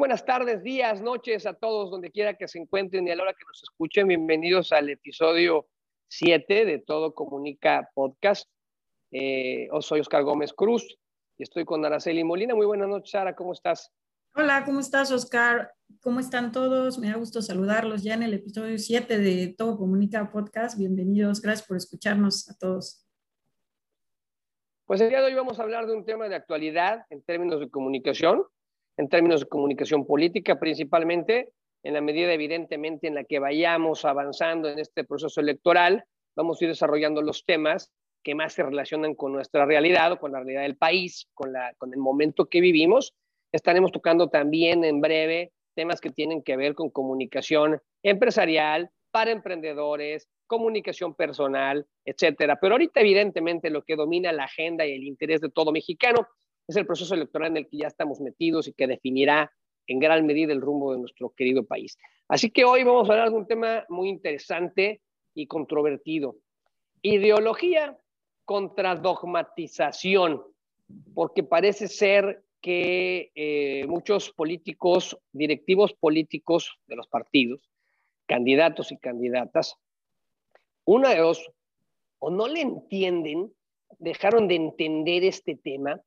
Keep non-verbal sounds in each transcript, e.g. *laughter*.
buenas tardes, días, noches a todos, donde quiera que se encuentren y a la hora que nos escuchen. Bienvenidos al episodio 7 de Todo Comunica Podcast. Eh, soy Oscar Gómez Cruz y estoy con Araceli Molina. Muy buenas noches, Sara, ¿cómo estás? Hola, ¿cómo estás, Oscar? ¿Cómo están todos? Me da gusto saludarlos ya en el episodio 7 de Todo Comunica Podcast. Bienvenidos, gracias por escucharnos a todos. Pues el día de hoy vamos a hablar de un tema de actualidad en términos de comunicación, en términos de comunicación política principalmente, en la medida evidentemente en la que vayamos avanzando en este proceso electoral, vamos a ir desarrollando los temas que más se relacionan con nuestra realidad o con la realidad del país, con, la, con el momento que vivimos. Estaremos tocando también en breve temas que tienen que ver con comunicación empresarial, para emprendedores, comunicación personal, etcétera. Pero ahorita evidentemente lo que domina la agenda y el interés de todo mexicano es el proceso electoral en el que ya estamos metidos y que definirá en gran medida el rumbo de nuestro querido país. Así que hoy vamos a hablar de un tema muy interesante y controvertido. Ideología contra dogmatización, porque parece ser que eh, muchos políticos, directivos políticos de los partidos, candidatos y candidatas, una de dos, o no le entienden, dejaron de entender este tema,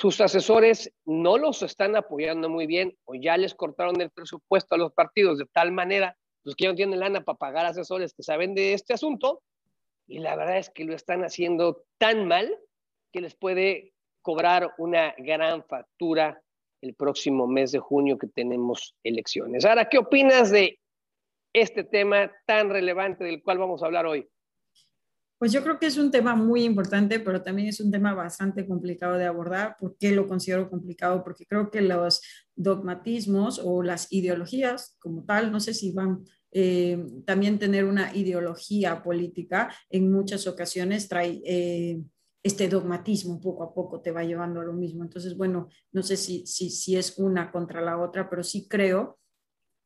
sus asesores no los están apoyando muy bien o ya les cortaron el presupuesto a los partidos de tal manera pues, que ya no tienen lana para pagar asesores que saben de este asunto y la verdad es que lo están haciendo tan mal que les puede cobrar una gran factura el próximo mes de junio que tenemos elecciones. Ahora, ¿qué opinas de este tema tan relevante del cual vamos a hablar hoy? Pues yo creo que es un tema muy importante, pero también es un tema bastante complicado de abordar. ¿Por qué lo considero complicado? Porque creo que los dogmatismos o las ideologías como tal, no sé si van eh, también tener una ideología política, en muchas ocasiones trae... Eh, este dogmatismo poco a poco te va llevando a lo mismo. Entonces, bueno, no sé si, si, si es una contra la otra, pero sí creo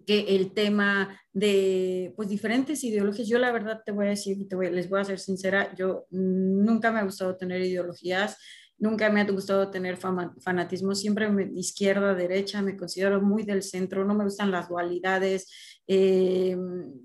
que el tema de pues diferentes ideologías, yo la verdad te voy a decir, te les voy a ser sincera, yo nunca me ha gustado tener ideologías, nunca me ha gustado tener fanatismo, siempre me, izquierda, derecha, me considero muy del centro, no me gustan las dualidades, eh,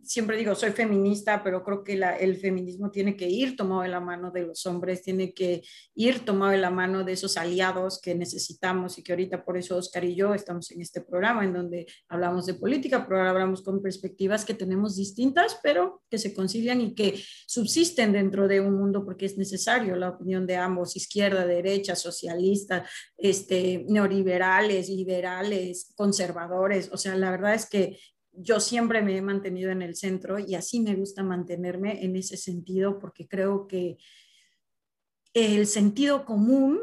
siempre digo, soy feminista, pero creo que el feminismo tiene que ir tomado de la mano de los hombres, tiene que ir tomado de la mano de esos aliados que necesitamos y que ahorita por eso Oscar y yo estamos en este programa en donde hablamos de política, pero ahora hablamos con perspectivas que tenemos distintas, pero que se concilian y que subsisten dentro de un mundo porque es necesario la opinión de ambos, izquierda, derecha, socialista, este, neoliberales, liberales, conservadores. O sea, la verdad es que yo siempre me he mantenido en el centro y así me gusta mantenerme en ese sentido porque creo que el sentido común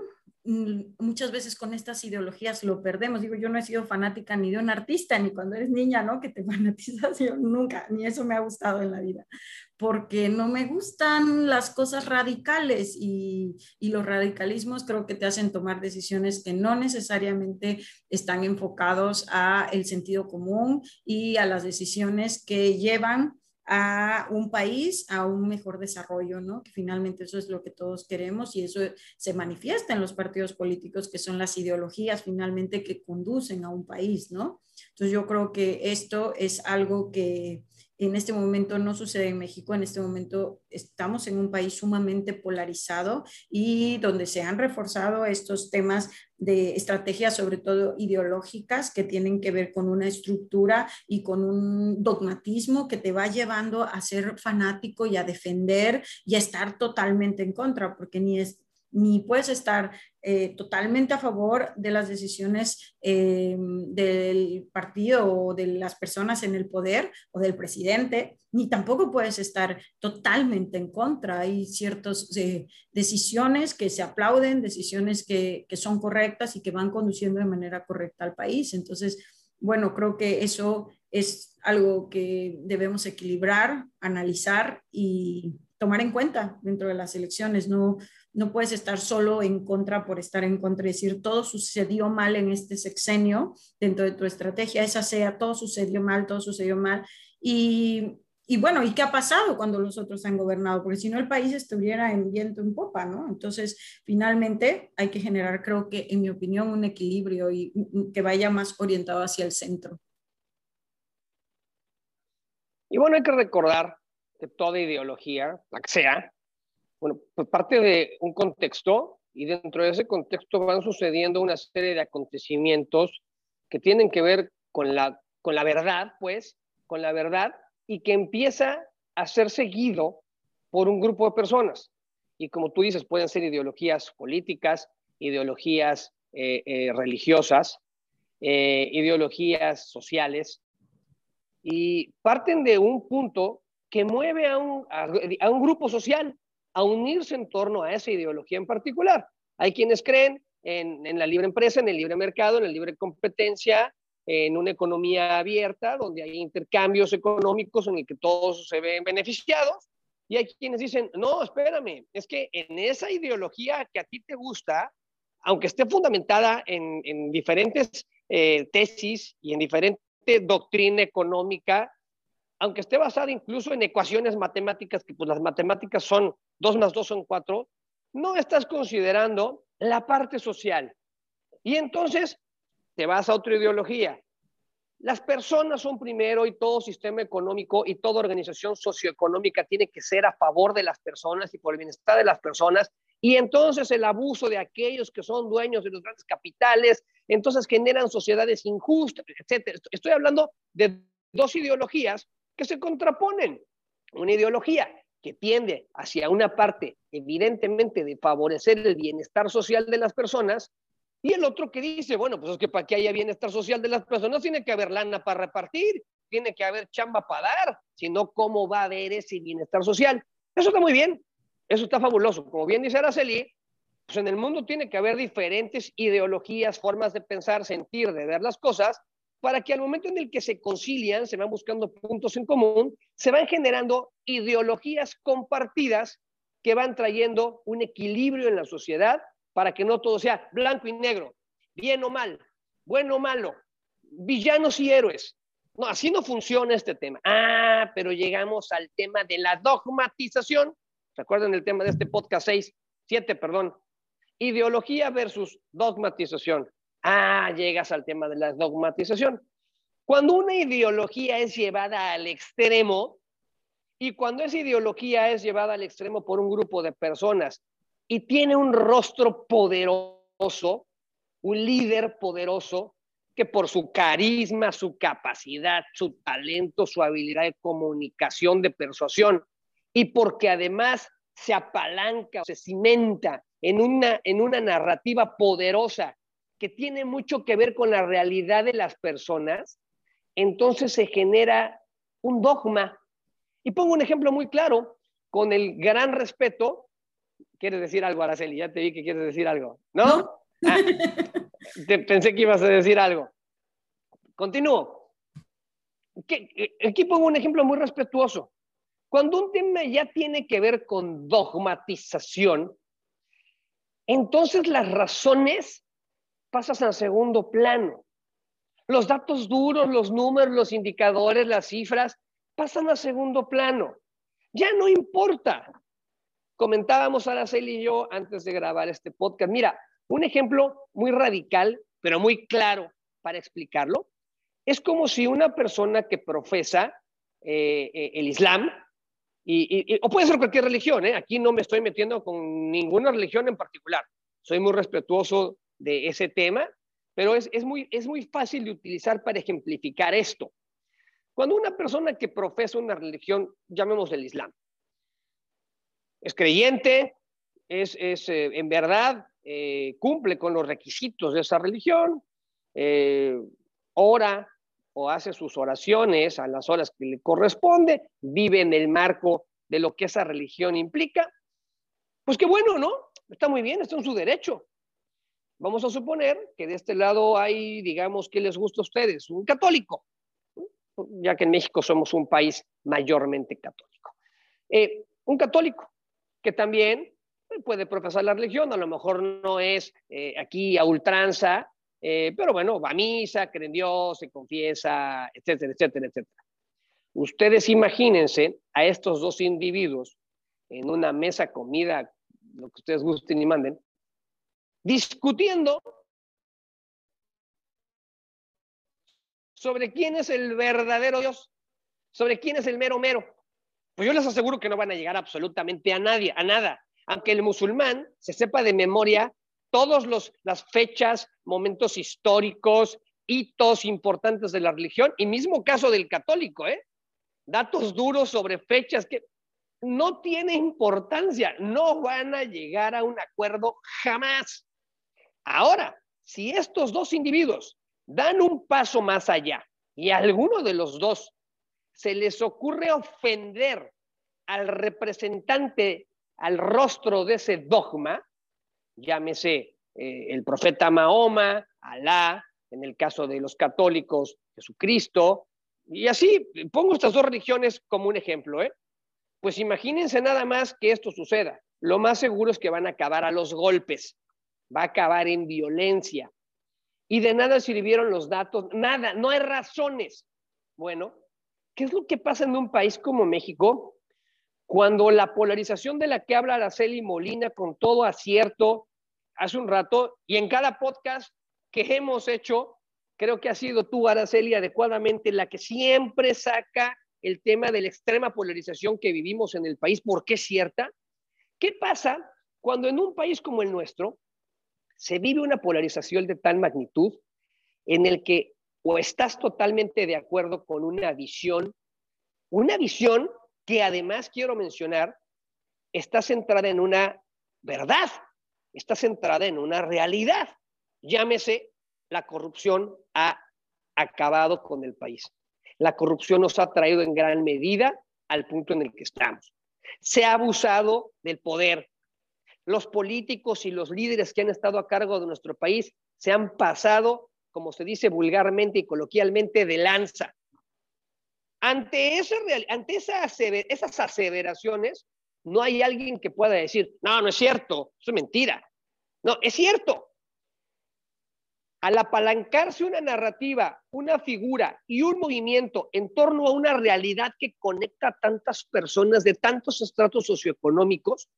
Mm, muchas veces con estas ideologías lo perdemos. Digo, yo no he sido fanática ni de un artista, ni cuando eres niña, ¿no? Que te *laughs* fanatizas, nunca, ni eso me ha gustado en la vida, porque no me gustan las cosas radicales y, y los radicalismos creo que te hacen tomar decisiones que no necesariamente están enfocados a el sentido común y a las decisiones que llevan a un país a un mejor desarrollo, ¿no? Que finalmente eso es lo que todos queremos y eso se manifiesta en los partidos políticos, que son las ideologías finalmente que conducen a un país, ¿no? Entonces yo creo que esto es algo que en este momento no sucede en México, en este momento estamos en un país sumamente polarizado y donde se han reforzado estos temas de estrategias, sobre todo ideológicas, que tienen que ver con una estructura y con un dogmatismo que te va llevando a ser fanático y a defender y a estar totalmente en contra, porque ni es ni puedes estar eh, totalmente a favor de las decisiones eh, del partido o de las personas en el poder o del presidente, ni tampoco puedes estar totalmente en contra. Hay ciertas eh, decisiones que se aplauden, decisiones que, que son correctas y que van conduciendo de manera correcta al país. Entonces, bueno, creo que eso es algo que debemos equilibrar, analizar y tomar en cuenta dentro de las elecciones. No, no puedes estar solo en contra por estar en contra y decir todo sucedió mal en este sexenio dentro de tu estrategia, esa sea todo sucedió mal, todo sucedió mal. Y, y bueno, ¿y qué ha pasado cuando los otros han gobernado? Porque si no, el país estuviera en viento en popa, ¿no? Entonces, finalmente hay que generar, creo que, en mi opinión, un equilibrio y que vaya más orientado hacia el centro. Y bueno, hay que recordar que toda ideología, la que sea, bueno, pues parte de un contexto y dentro de ese contexto van sucediendo una serie de acontecimientos que tienen que ver con la, con la verdad, pues, con la verdad y que empieza a ser seguido por un grupo de personas. Y como tú dices, pueden ser ideologías políticas, ideologías eh, eh, religiosas, eh, ideologías sociales, y parten de un punto que mueve a un, a un grupo social a unirse en torno a esa ideología en particular. Hay quienes creen en, en, la libre empresa, en el libre mercado, en la libre competencia, en una economía abierta, donde hay intercambios económicos en el que todos se ven beneficiados. Y hay quienes dicen, no, espérame, es que en esa ideología que a ti te gusta, aunque esté fundamentada en, en diferentes eh, tesis y en diferente doctrina económica, aunque esté basada incluso en ecuaciones matemáticas, que pues las matemáticas son 2 más 2 son 4, no estás considerando la parte social. Y entonces te vas a otra ideología. Las personas son primero y todo sistema económico y toda organización socioeconómica tiene que ser a favor de las personas y por el bienestar de las personas. Y entonces el abuso de aquellos que son dueños de los grandes capitales, entonces generan sociedades injustas, etc. Estoy hablando de dos ideologías que se contraponen. Una ideología que tiende hacia una parte evidentemente de favorecer el bienestar social de las personas y el otro que dice, bueno, pues es que para que haya bienestar social de las personas tiene que haber lana para repartir, tiene que haber chamba para dar, si no, ¿cómo va a haber ese bienestar social? Eso está muy bien, eso está fabuloso. Como bien dice Araceli, pues en el mundo tiene que haber diferentes ideologías, formas de pensar, sentir, de ver las cosas, para que al momento en el que se concilian, se van buscando puntos en común, se van generando ideologías compartidas que van trayendo un equilibrio en la sociedad para que no todo sea blanco y negro, bien o mal, bueno o malo, villanos y héroes. No, así no funciona este tema. Ah, pero llegamos al tema de la dogmatización. ¿Recuerdan el tema de este podcast 6, 7, perdón? Ideología versus dogmatización. Ah, llegas al tema de la dogmatización. Cuando una ideología es llevada al extremo, y cuando esa ideología es llevada al extremo por un grupo de personas y tiene un rostro poderoso, un líder poderoso, que por su carisma, su capacidad, su talento, su habilidad de comunicación, de persuasión, y porque además se apalanca, se cimenta en una, en una narrativa poderosa que tiene mucho que ver con la realidad de las personas, entonces se genera un dogma. Y pongo un ejemplo muy claro, con el gran respeto ¿Quieres decir algo, Araceli? Ya te vi que quieres decir algo. ¿No? Ah, pensé que ibas a decir algo. Continúo. Aquí pongo un ejemplo muy respetuoso. Cuando un tema ya tiene que ver con dogmatización, entonces las razones pasan al segundo plano. Los datos duros, los números, los indicadores, las cifras, pasan a segundo plano. Ya no importa comentábamos Araceli y yo antes de grabar este podcast. Mira, un ejemplo muy radical, pero muy claro para explicarlo, es como si una persona que profesa eh, eh, el Islam, y, o puede ser cualquier religión, ¿eh? aquí no me estoy metiendo con ninguna religión en particular, soy muy respetuoso de ese tema, pero es, es, muy, es muy fácil de utilizar para ejemplificar esto. Cuando una persona que profesa una religión, llamemos el Islam, es creyente, es, eh, en verdad, eh, cumple con los requisitos de esa religión, eh, ora o hace sus oraciones a las horas que le corresponde, vive en el marco de lo que esa religión implica, pues qué bueno, ¿no? Está muy bien, está en su derecho. Vamos a suponer que de este lado hay, digamos, ¿qué les gusta a ustedes? Un católico, ya que en México somos un país mayormente católico. un católico que también puede profesar la religión, a lo mejor no es eh, aquí a ultranza, eh, pero bueno, va a misa, cree en Dios, se confiesa, etcétera, etcétera, etcétera. Ustedes imagínense a estos dos individuos en una mesa comida, lo que ustedes gusten y manden, discutiendo sobre quién es el verdadero Dios, sobre quién es el mero mero. Pues yo les aseguro que no van a llegar absolutamente a nadie, a nada. Aunque el musulmán se sepa de memoria todas las fechas, momentos históricos, hitos importantes de la religión, y mismo caso del católico, ¿eh? Datos duros sobre fechas que no tiene importancia, no van a llegar a un acuerdo jamás. Ahora, si estos dos individuos dan un paso más allá y a alguno de los dos se les ocurre ofender al representante, al rostro de ese dogma, llámese eh, el profeta Mahoma, Alá, en el caso de los católicos, Jesucristo, y así pongo estas dos religiones como un ejemplo, ¿eh? Pues imagínense nada más que esto suceda. Lo más seguro es que van a acabar a los golpes, va a acabar en violencia. Y de nada sirvieron los datos, nada, no hay razones. Bueno, ¿qué es lo que pasa en un país como México? Cuando la polarización de la que habla Araceli Molina con todo acierto hace un rato y en cada podcast que hemos hecho, creo que ha sido tú, Araceli, adecuadamente la que siempre saca el tema de la extrema polarización que vivimos en el país, porque es cierta. ¿Qué pasa cuando en un país como el nuestro se vive una polarización de tal magnitud en el que o estás totalmente de acuerdo con una visión, una visión que además quiero mencionar, está centrada en una verdad, está centrada en una realidad. Llámese, la corrupción ha acabado con el país. La corrupción nos ha traído en gran medida al punto en el que estamos. Se ha abusado del poder, los políticos y los líderes que han estado a cargo de nuestro país se han pasado, como se dice vulgarmente y coloquialmente, de lanza. Ante, ante esas aseveraciones, no hay alguien que pueda decir, no, no es cierto, eso es mentira. No, es cierto. Al apalancarse una narrativa, una figura y un movimiento en torno a una realidad que conecta a tantas personas de tantos estratos socioeconómicos,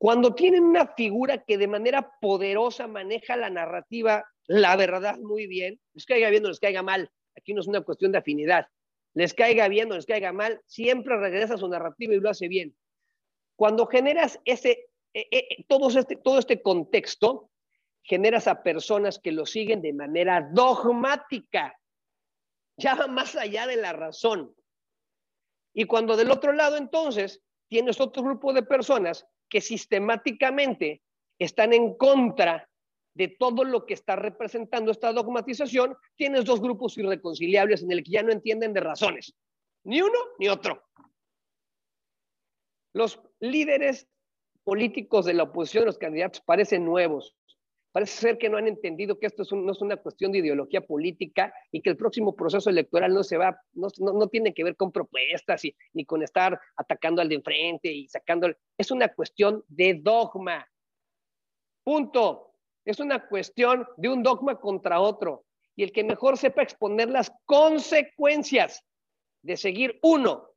cuando tienen una figura que de manera poderosa maneja la narrativa, la verdad muy bien, les caiga bien o les caiga mal, aquí no es una cuestión de afinidad, les caiga bien o les caiga mal, siempre regresa a su narrativa y lo hace bien. Cuando generas ese, eh, eh, todo, este, todo este contexto, generas a personas que lo siguen de manera dogmática, ya más allá de la razón. Y cuando del otro lado entonces tienes otro grupo de personas que sistemáticamente están en contra de todo lo que está representando esta dogmatización, tienes dos grupos irreconciliables en el que ya no entienden de razones, ni uno ni otro. Los líderes políticos de la oposición, los candidatos, parecen nuevos, Parece ser que no han entendido que esto no es una cuestión de ideología política y que el próximo proceso electoral no se va, no, no, tiene que ver con propuestas y, ni con estar atacando al de enfrente y sacando. Es una cuestión de dogma. Punto. Es una cuestión de un dogma contra otro. Y el que mejor sepa exponer las consecuencias de seguir uno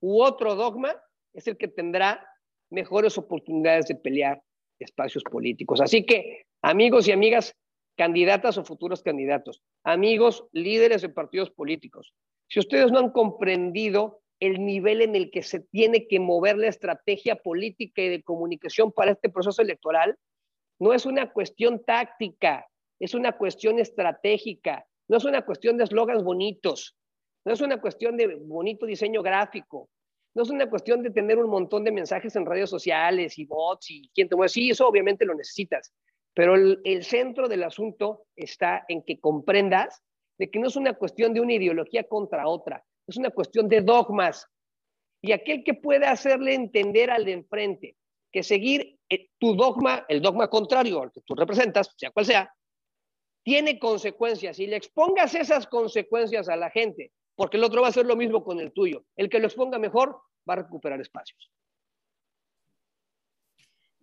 u otro dogma es el que tendrá mejores oportunidades de pelear espacios políticos. Así que Amigos y amigas, candidatas o futuros candidatos, amigos, líderes de partidos políticos, si ustedes no han comprendido el nivel en el que se tiene que mover la estrategia política y de comunicación para este proceso electoral, no es una cuestión táctica, es una cuestión estratégica, no es una cuestión de eslogans bonitos, no es una cuestión de bonito diseño gráfico, no es una cuestión de tener un montón de mensajes en redes sociales y bots y quién te mueve. Sí, eso obviamente lo necesitas, pero el, centro del asunto está en que comprendas de que no es una cuestión de una ideología contra otra, es una cuestión de dogmas. Y aquel que pueda hacerle entender al de enfrente que seguir eh, tu dogma, el dogma contrario al que tú representas, sea cual sea, tiene consecuencias y le expongas esas consecuencias a la gente, porque el otro va a hacer lo mismo con el tuyo. El que lo exponga mejor va a recuperar espacios.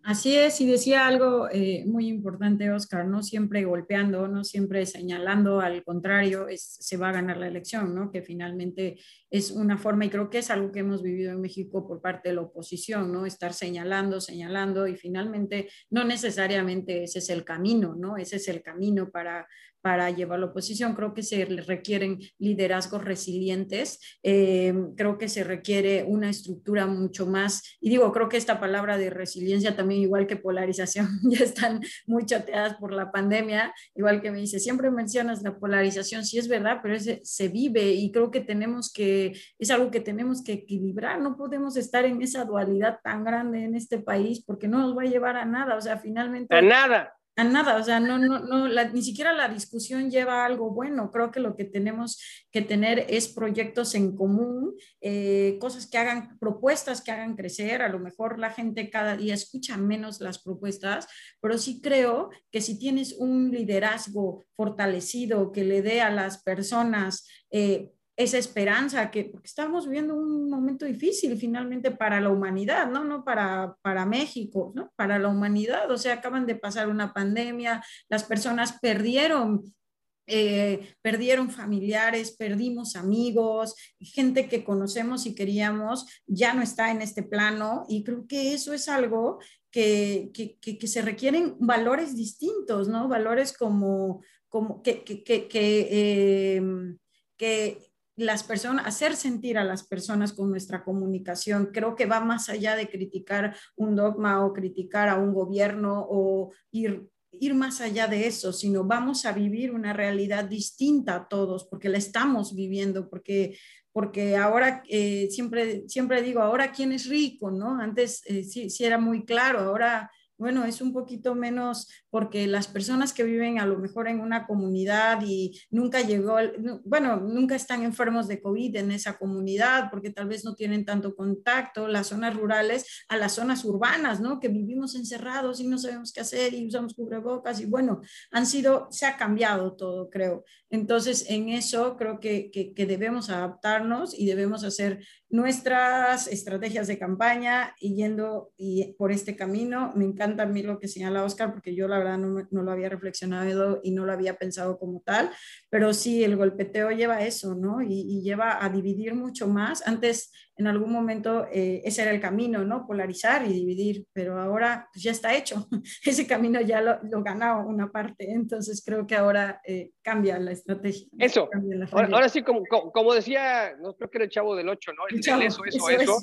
Así es, y decía algo eh, muy importante, Oscar, no siempre golpeando, no siempre señalando, al contrario, se va a ganar la elección, ¿no? Que finalmente es una forma, y creo que es algo que hemos vivido en México por parte de la oposición, ¿no? Estar señalando, señalando, y finalmente no necesariamente ese es el camino, ¿no? Ese es el camino para, para llevar la oposición. Creo que se requieren liderazgos resilientes, eh, creo que se requiere una estructura mucho más, y digo, creo que esta palabra de resiliencia también, igual que polarización, *laughs* ya están muy chateadas por la pandemia, igual que me dice, siempre mencionas la polarización, sí es verdad, pero se vive y creo que tenemos que, es algo que tenemos que equilibrar, no podemos estar en esa dualidad tan grande en este país porque no nos va a llevar a nada, o sea, finalmente... A nada a nada, o sea, no, no, no, ni siquiera la discusión lleva algo bueno. Creo que lo que tenemos que tener es proyectos en común, eh, cosas que hagan, propuestas que hagan crecer. A lo mejor la gente cada día escucha menos las propuestas, pero sí creo que si tienes un liderazgo fortalecido que le dé a las personas eh, esa esperanza, que estamos viviendo un momento difícil finalmente para la humanidad, ¿no? No para, para México, ¿no? Para la humanidad, o sea, acaban de pasar una pandemia, las personas perdieron eh, perdieron familiares, perdimos amigos, gente que conocemos y queríamos, ya no está en este plano y creo que eso es algo que, que, que, se requieren valores distintos, ¿no? Valores como, como que, que, que, las personas, hacer sentir a las personas con nuestra comunicación. Creo que va más allá de criticar un dogma o criticar a un gobierno o ir, ir más allá de eso, sino vamos a vivir una realidad distinta a todos, porque la estamos viviendo, porque, porque ahora eh, siempre, siempre digo, ahora quién es rico, ¿no? Antes eh, sí, sí era muy claro, ahora bueno, es un poquito menos porque las personas que viven a lo mejor en una comunidad y nunca llegó, bueno, nunca están enfermos de COVID en esa comunidad porque tal vez no tienen tanto contacto, las zonas rurales a las zonas urbanas, ¿no? Que vivimos encerrados y no sabemos qué hacer y usamos cubrebocas y bueno, han sido, se ha cambiado todo, creo. Entonces, en eso creo que, que, debemos adaptarnos y debemos hacer nuestras estrategias de campaña y yendo y por este camino. Me encanta a mí lo que señala Oscar, porque yo la verdad no, no, lo había reflexionado y no lo había pensado como tal, pero sí, el golpeteo lleva a eso, ¿no? Y, y lleva a dividir mucho más. Antes en algún momento eh, ese era el camino, ¿no? Polarizar y dividir, pero ahora pues, ya está hecho. *laughs* Ese camino ya lo, lo ganó una parte, entonces creo que ahora eh, cambia la estrategia. Eso, ahora, sí, como, como, decía, no creo que era el chavo del 8, ¿no? El, chavo, eso, eso, eso,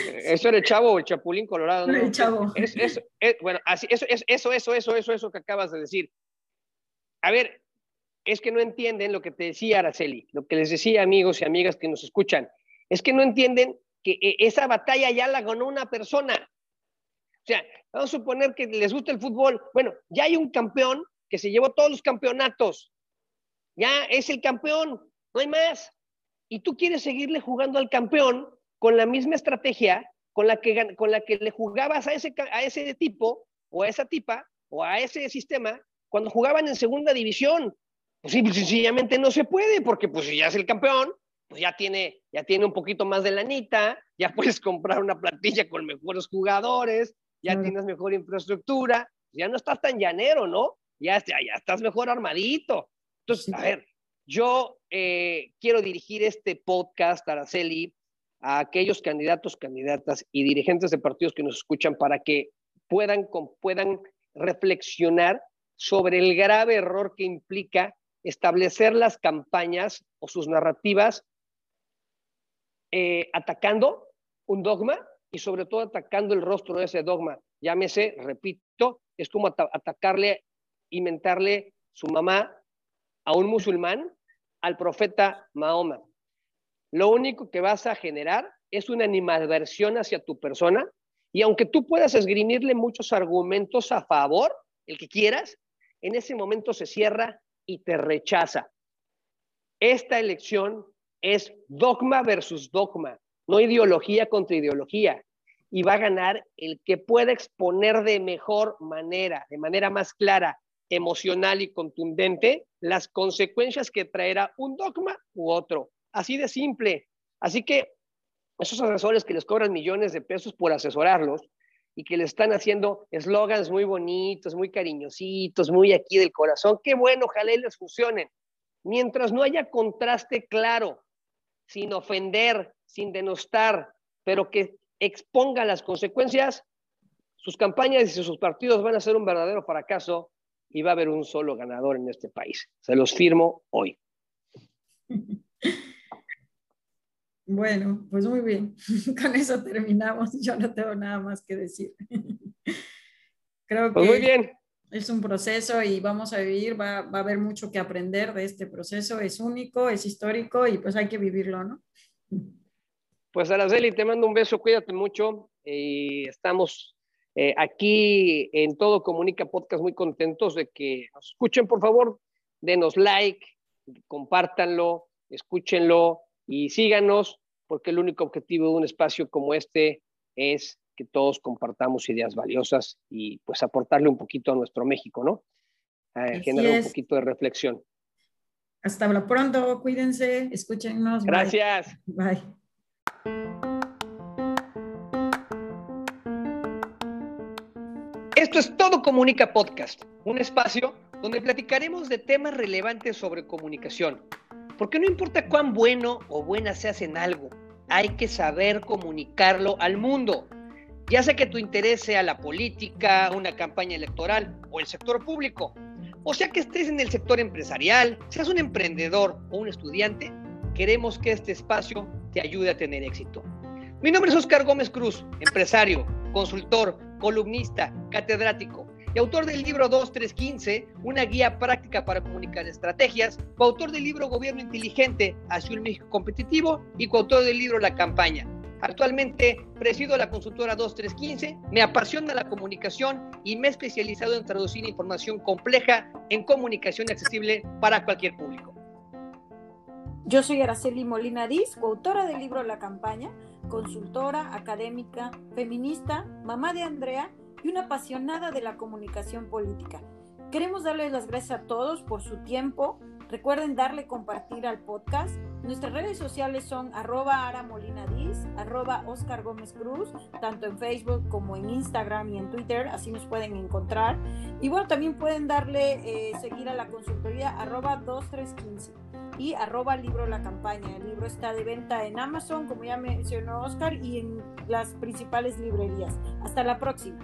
eso, era el chavo, el chapulín colorado, ¿no? El chavo. Es, es, bueno, así, eso, eso, eso, eso, eso, eso que acabas de decir. A ver, es que no entienden lo que te decía Araceli, lo que les decía amigos y amigas que nos escuchan es que no entienden que eh, esa batalla ya la ganó una persona. O sea, vamos a suponer que les gusta el fútbol. Bueno, ya hay un campeón que se llevó todos los campeonatos. Ya es el campeón, no hay más. Y tú quieres seguirle jugando al campeón con la misma estrategia con la que, con la que le jugabas a ese, a ese tipo o a esa tipa o a ese sistema cuando jugaban en segunda división. Pues sí, pues sencillamente no se puede porque pues ya es el campeón, pues ya tiene, ya tiene un poquito más de lanita, ya *laughs* puedes comprar una plantilla con mejores jugadores, ya tienes mejor infraestructura, ya no estás tan llanero, ¿no? Ya, ya, ya estás mejor armadito. Entonces, a ver, yo eh, quiero dirigir este podcast, Araceli, a aquellos candidatos, candidatas y dirigentes de partidos que nos escuchan para que puedan, puedan reflexionar sobre el grave error que implica establecer las campañas o sus narrativas eh, atacando un dogma y sobre todo atacando el rostro de ese dogma. Llámese, repito, es como atacarle, inventarle su mamá a un musulmán, al profeta Mahoma. Lo único que vas a generar es una animadversión hacia tu persona y aunque tú puedas esgrimirle muchos argumentos a favor, el que quieras, en ese momento se cierra y te rechaza. Esta elección es dogma versus dogma, no ideología contra ideología. Y va a ganar el que pueda exponer de mejor manera, de manera más clara, emocional y contundente, las consecuencias que traerá un dogma u otro. Así de simple. Así que esos asesores que les cobran millones de pesos por asesorarlos, y que le están haciendo eslogans muy bonitos, muy cariñositos, muy aquí del corazón. Qué bueno, ojalá les funcionen. Mientras no haya contraste claro, sin ofender, sin denostar, pero que exponga las consecuencias, sus campañas y sus partidos van a ser un verdadero fracaso y va a haber un solo ganador en este país. Se los firmo hoy. *laughs* Bueno, pues muy bien. *laughs* Con eso terminamos. Yo no tengo nada más que decir. *laughs* Creo pues que muy bien. Es un proceso y vamos a vivir, va, va, a haber mucho que aprender de este proceso. Es único, es histórico y pues hay que vivirlo, ¿no? Pues Araceli, te mando un beso, cuídate mucho. y estamos eh, aquí en Todo Comunica Podcast muy contentos de que nos escuchen, por favor, denos like, compártanlo, escúchenlo y síganos, porque el único objetivo de un espacio como este es que todos compartamos ideas valiosas y pues aportarle un poquito a nuestro México, ¿no? generar un poquito de reflexión. Hasta pronto, cuídense, escúchenos. Gracias. bye. Esto es Todo Comunica Podcast, un espacio donde platicaremos de temas relevantes sobre comunicación porque no importa cuán bueno o buena seas en algo, hay que saber comunicarlo al mundo. Ya sea que tu interés sea la política, una campaña electoral o el sector público, o sea que estés en el sector empresarial, seas un emprendedor o un estudiante, queremos que este espacio te ayude a tener éxito. Mi nombre es Oscar Gómez Cruz, empresario, consultor, columnista, catedrático y autor del libro 2315, una guía práctica para comunicar estrategias, coautor del libro Gobierno Inteligente hacia un México competitivo y coautor del libro La Campaña. Actualmente presido la consultora 2315, me apasiona la comunicación y me he especializado en traducir información compleja en comunicación accesible para cualquier público. Yo soy Araceli Molina Diz, coautora del libro La Campaña, consultora, académica, feminista, mamá de Andrea y una apasionada de la comunicación política. Queremos darles las gracias a todos por su tiempo. Recuerden darle compartir al podcast. Nuestras redes sociales son arroba aramolinadiz, arroba Oscar Gómez Cruz, tanto en Facebook como en Instagram y en Twitter, así nos pueden encontrar. Y bueno, también pueden darle eh, seguir a la consultoría arroba 2315 y arroba libro la campaña. El libro está de venta en Amazon, como ya mencionó Oscar, y en las principales librerías. Hasta la próxima.